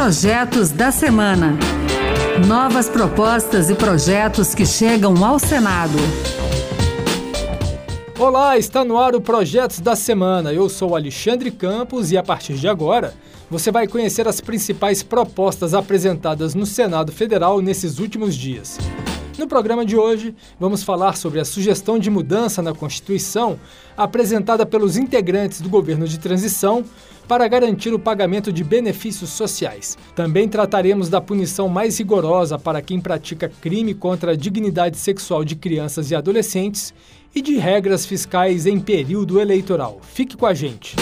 Projetos da Semana. Novas propostas e projetos que chegam ao Senado. Olá, está no ar o Projetos da Semana. Eu sou Alexandre Campos e a partir de agora você vai conhecer as principais propostas apresentadas no Senado Federal nesses últimos dias. No programa de hoje, vamos falar sobre a sugestão de mudança na Constituição apresentada pelos integrantes do governo de transição para garantir o pagamento de benefícios sociais. Também trataremos da punição mais rigorosa para quem pratica crime contra a dignidade sexual de crianças e adolescentes e de regras fiscais em período eleitoral. Fique com a gente.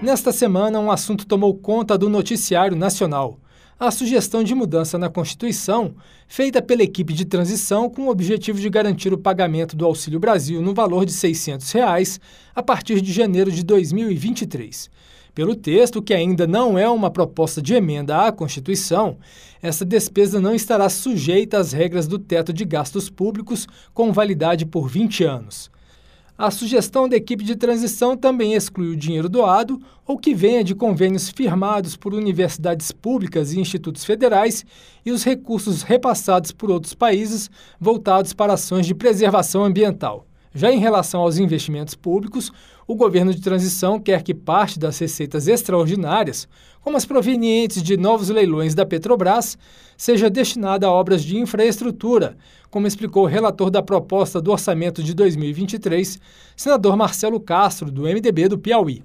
Nesta semana, um assunto tomou conta do noticiário nacional a sugestão de mudança na Constituição, feita pela equipe de transição com o objetivo de garantir o pagamento do Auxílio Brasil no valor de 600 reais a partir de janeiro de 2023. Pelo texto, que ainda não é uma proposta de emenda à Constituição, essa despesa não estará sujeita às regras do teto de gastos públicos com validade por 20 anos. A sugestão da equipe de transição também exclui o dinheiro doado ou que venha de convênios firmados por universidades públicas e institutos federais e os recursos repassados por outros países voltados para ações de preservação ambiental. Já em relação aos investimentos públicos, o governo de transição quer que parte das receitas extraordinárias, como as provenientes de novos leilões da Petrobras, seja destinada a obras de infraestrutura, como explicou o relator da proposta do orçamento de 2023, senador Marcelo Castro, do MDB do Piauí.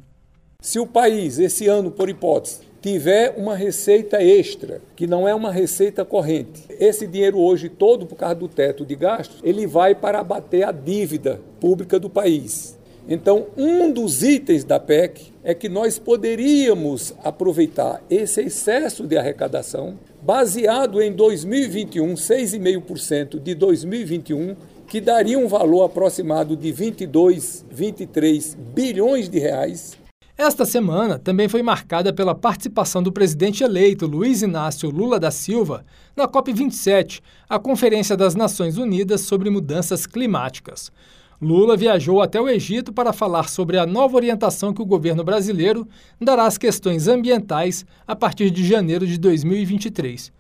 Se o país, esse ano, por hipótese, tiver uma receita extra, que não é uma receita corrente, esse dinheiro hoje todo, por causa do teto de gastos, ele vai para abater a dívida pública do país. Então, um dos itens da PEC é que nós poderíamos aproveitar esse excesso de arrecadação, baseado em 2021, 6,5% de 2021, que daria um valor aproximado de 22, 23 bilhões de reais, esta semana também foi marcada pela participação do presidente eleito Luiz Inácio Lula da Silva na COP27, a Conferência das Nações Unidas sobre Mudanças Climáticas. Lula viajou até o Egito para falar sobre a nova orientação que o governo brasileiro dará às questões ambientais a partir de janeiro de 2023.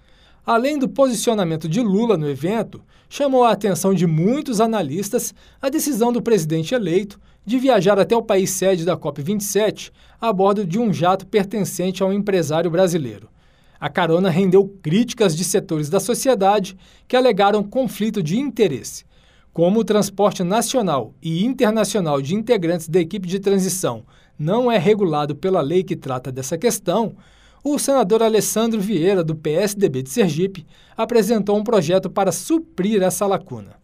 Além do posicionamento de Lula no evento, chamou a atenção de muitos analistas a decisão do presidente eleito de viajar até o país sede da COP27 a bordo de um jato pertencente a um empresário brasileiro. A carona rendeu críticas de setores da sociedade que alegaram conflito de interesse. Como o transporte nacional e internacional de integrantes da equipe de transição não é regulado pela lei que trata dessa questão, o senador Alessandro Vieira, do PSDB de Sergipe, apresentou um projeto para suprir essa lacuna.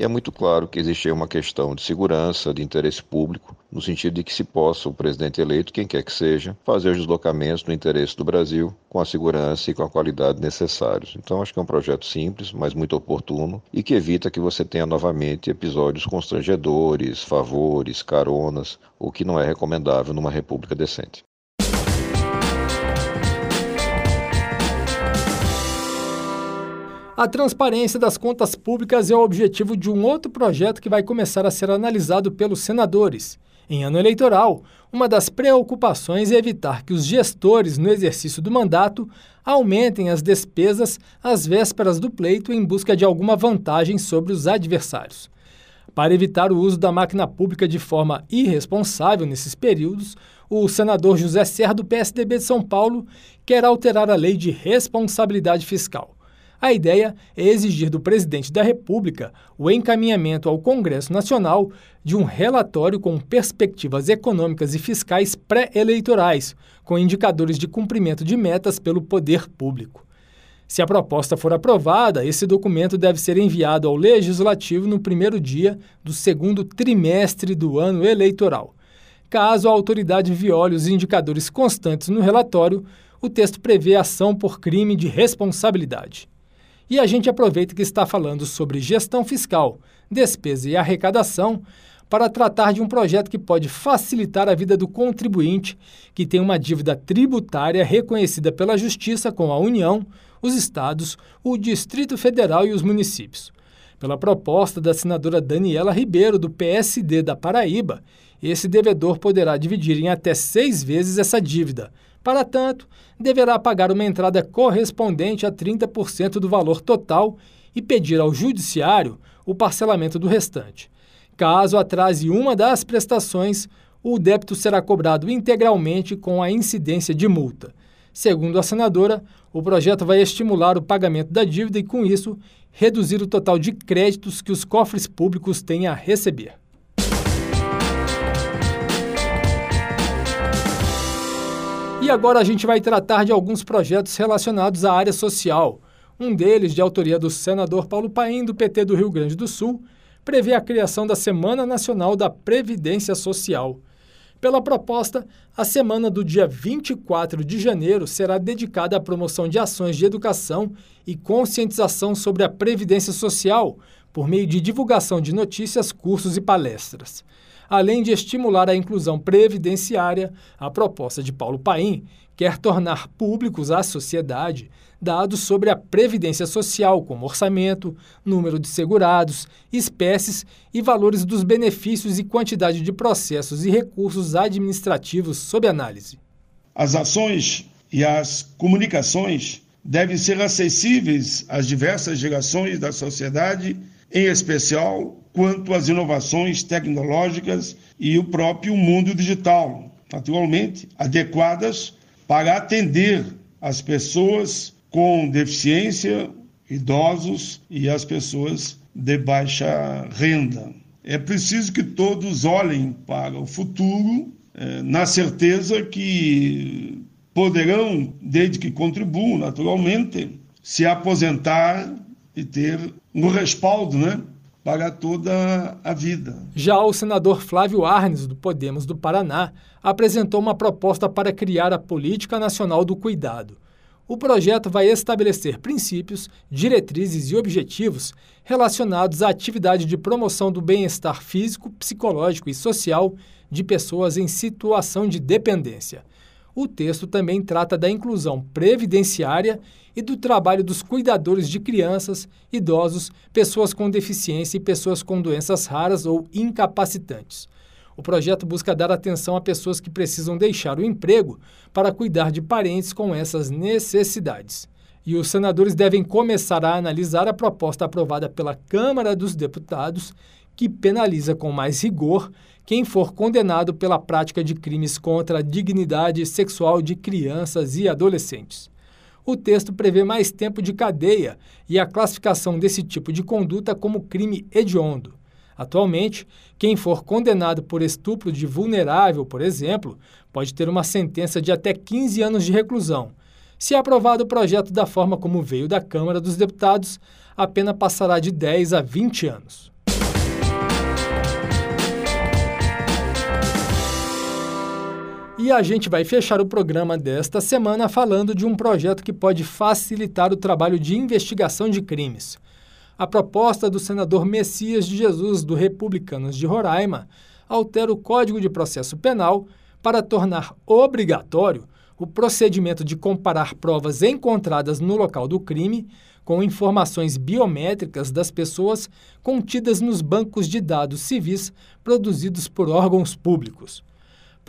E é muito claro que existe uma questão de segurança, de interesse público, no sentido de que se possa o presidente eleito, quem quer que seja, fazer os deslocamentos no interesse do Brasil com a segurança e com a qualidade necessários. Então, acho que é um projeto simples, mas muito oportuno e que evita que você tenha novamente episódios constrangedores, favores, caronas, o que não é recomendável numa república decente. A transparência das contas públicas é o objetivo de um outro projeto que vai começar a ser analisado pelos senadores. Em ano eleitoral, uma das preocupações é evitar que os gestores, no exercício do mandato, aumentem as despesas às vésperas do pleito em busca de alguma vantagem sobre os adversários. Para evitar o uso da máquina pública de forma irresponsável nesses períodos, o senador José Serra, do PSDB de São Paulo, quer alterar a lei de responsabilidade fiscal. A ideia é exigir do presidente da República o encaminhamento ao Congresso Nacional de um relatório com perspectivas econômicas e fiscais pré-eleitorais, com indicadores de cumprimento de metas pelo poder público. Se a proposta for aprovada, esse documento deve ser enviado ao Legislativo no primeiro dia do segundo trimestre do ano eleitoral. Caso a autoridade viole os indicadores constantes no relatório, o texto prevê ação por crime de responsabilidade. E a gente aproveita que está falando sobre gestão fiscal, despesa e arrecadação para tratar de um projeto que pode facilitar a vida do contribuinte que tem uma dívida tributária reconhecida pela Justiça com a União, os estados, o Distrito Federal e os municípios. Pela proposta da senadora Daniela Ribeiro, do PSD da Paraíba, esse devedor poderá dividir em até seis vezes essa dívida, Para tanto, deverá pagar uma entrada correspondente a 30% do valor total e pedir ao Judiciário o parcelamento do restante. Caso atrase uma das prestações, o débito será cobrado integralmente com a incidência de multa. Segundo a senadora, o projeto vai estimular o pagamento da dívida e, com isso, reduzir o total de créditos que os cofres públicos têm a receber. E agora a gente vai tratar de alguns projetos relacionados à área social. Um deles, de autoria do senador Paulo Paim, do PT do Rio Grande do Sul, prevê a criação da Semana Nacional da Previdência Social. Pela proposta, a semana do dia 24 de janeiro será dedicada à promoção de ações de educação e conscientização sobre a previdência social, por meio de divulgação de notícias, cursos e palestras. Além de estimular a inclusão previdenciária, a proposta de Paulo Paim quer tornar públicos à sociedade dados sobre a previdência social, como orçamento, número de segurados, espécies e valores dos benefícios e quantidade de processos e recursos administrativos sob análise. As ações e as comunicações devem ser acessíveis às diversas gerações da sociedade, em especial quanto às inovações tecnológicas e o próprio mundo digital, naturalmente adequadas para atender as pessoas com deficiência, idosos e as pessoas de baixa renda. É preciso que todos olhem para o futuro eh, na certeza que poderão, desde que contribuam naturalmente, se aposentar e ter um respaldo né, para toda a vida. Já o senador Flávio Arnes, do Podemos do Paraná, apresentou uma proposta para criar a Política Nacional do Cuidado. O projeto vai estabelecer princípios, diretrizes e objetivos relacionados à atividade de promoção do bem-estar físico, psicológico e social de pessoas em situação de dependência. O texto também trata da inclusão previdenciária e do trabalho dos cuidadores de crianças, idosos, pessoas com deficiência e pessoas com doenças raras ou incapacitantes. O projeto busca dar atenção a pessoas que precisam deixar o emprego para cuidar de parentes com essas necessidades. E os senadores devem começar a analisar a proposta aprovada pela Câmara dos Deputados, que penaliza com mais rigor quem for condenado pela prática de crimes contra a dignidade sexual de crianças e adolescentes. O texto prevê mais tempo de cadeia e a classificação desse tipo de conduta como crime hediondo. Atualmente, quem for condenado por estupro de vulnerável, por exemplo, pode ter uma sentença de até 15 anos de reclusão. Se aprovado o projeto da forma como veio da Câmara dos Deputados, a pena passará de 10 a 20 anos. E a gente vai fechar o programa desta semana falando de um projeto que pode facilitar o trabalho de investigação de crimes a proposta do senador Messias de Jesus, do Republicanos de Roraima, altera o Código de Processo Penal para tornar obrigatório o procedimento de comparar provas encontradas no local do crime com informações biométricas das pessoas contidas nos bancos de dados civis produzidos por órgãos públicos.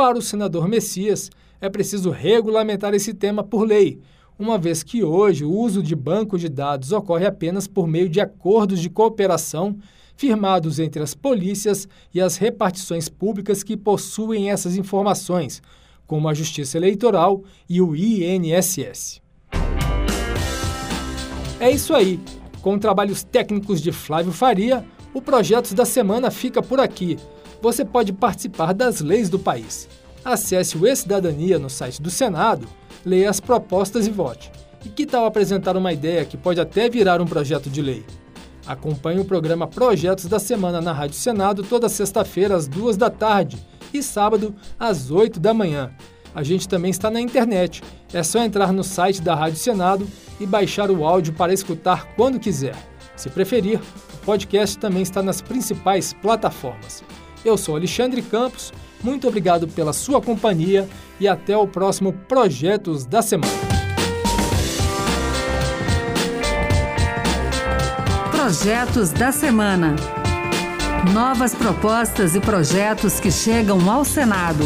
Para o senador Messias, é preciso regulamentar esse tema por lei, uma vez que hoje o uso de bancos de dados ocorre apenas por meio de acordos de cooperação firmados entre as polícias e as repartições públicas que possuem essas informações, como a Justiça Eleitoral e o INSS. É isso aí. Com trabalhos técnicos de Flávio Faria, o Projetos da Semana fica por aqui. Você pode participar das leis do país. Acesse o E-Cidadania no site do Senado leia as propostas e vote. E que tal apresentar uma ideia que pode até virar um projeto de lei? Acompanhe o programa Projetos da Semana na Rádio Senado toda sexta-feira às duas da tarde e sábado às oito da manhã. A gente também está na internet. É só entrar no site da Rádio Senado e baixar o áudio para escutar quando quiser. Se preferir, podcast também está nas principais plataformas. Eu sou Alexandre Campos muito obrigado pela sua companhia e até o próximo Projetos da Semana. Projetos da Semana. Novas propostas e projetos que chegam ao Senado.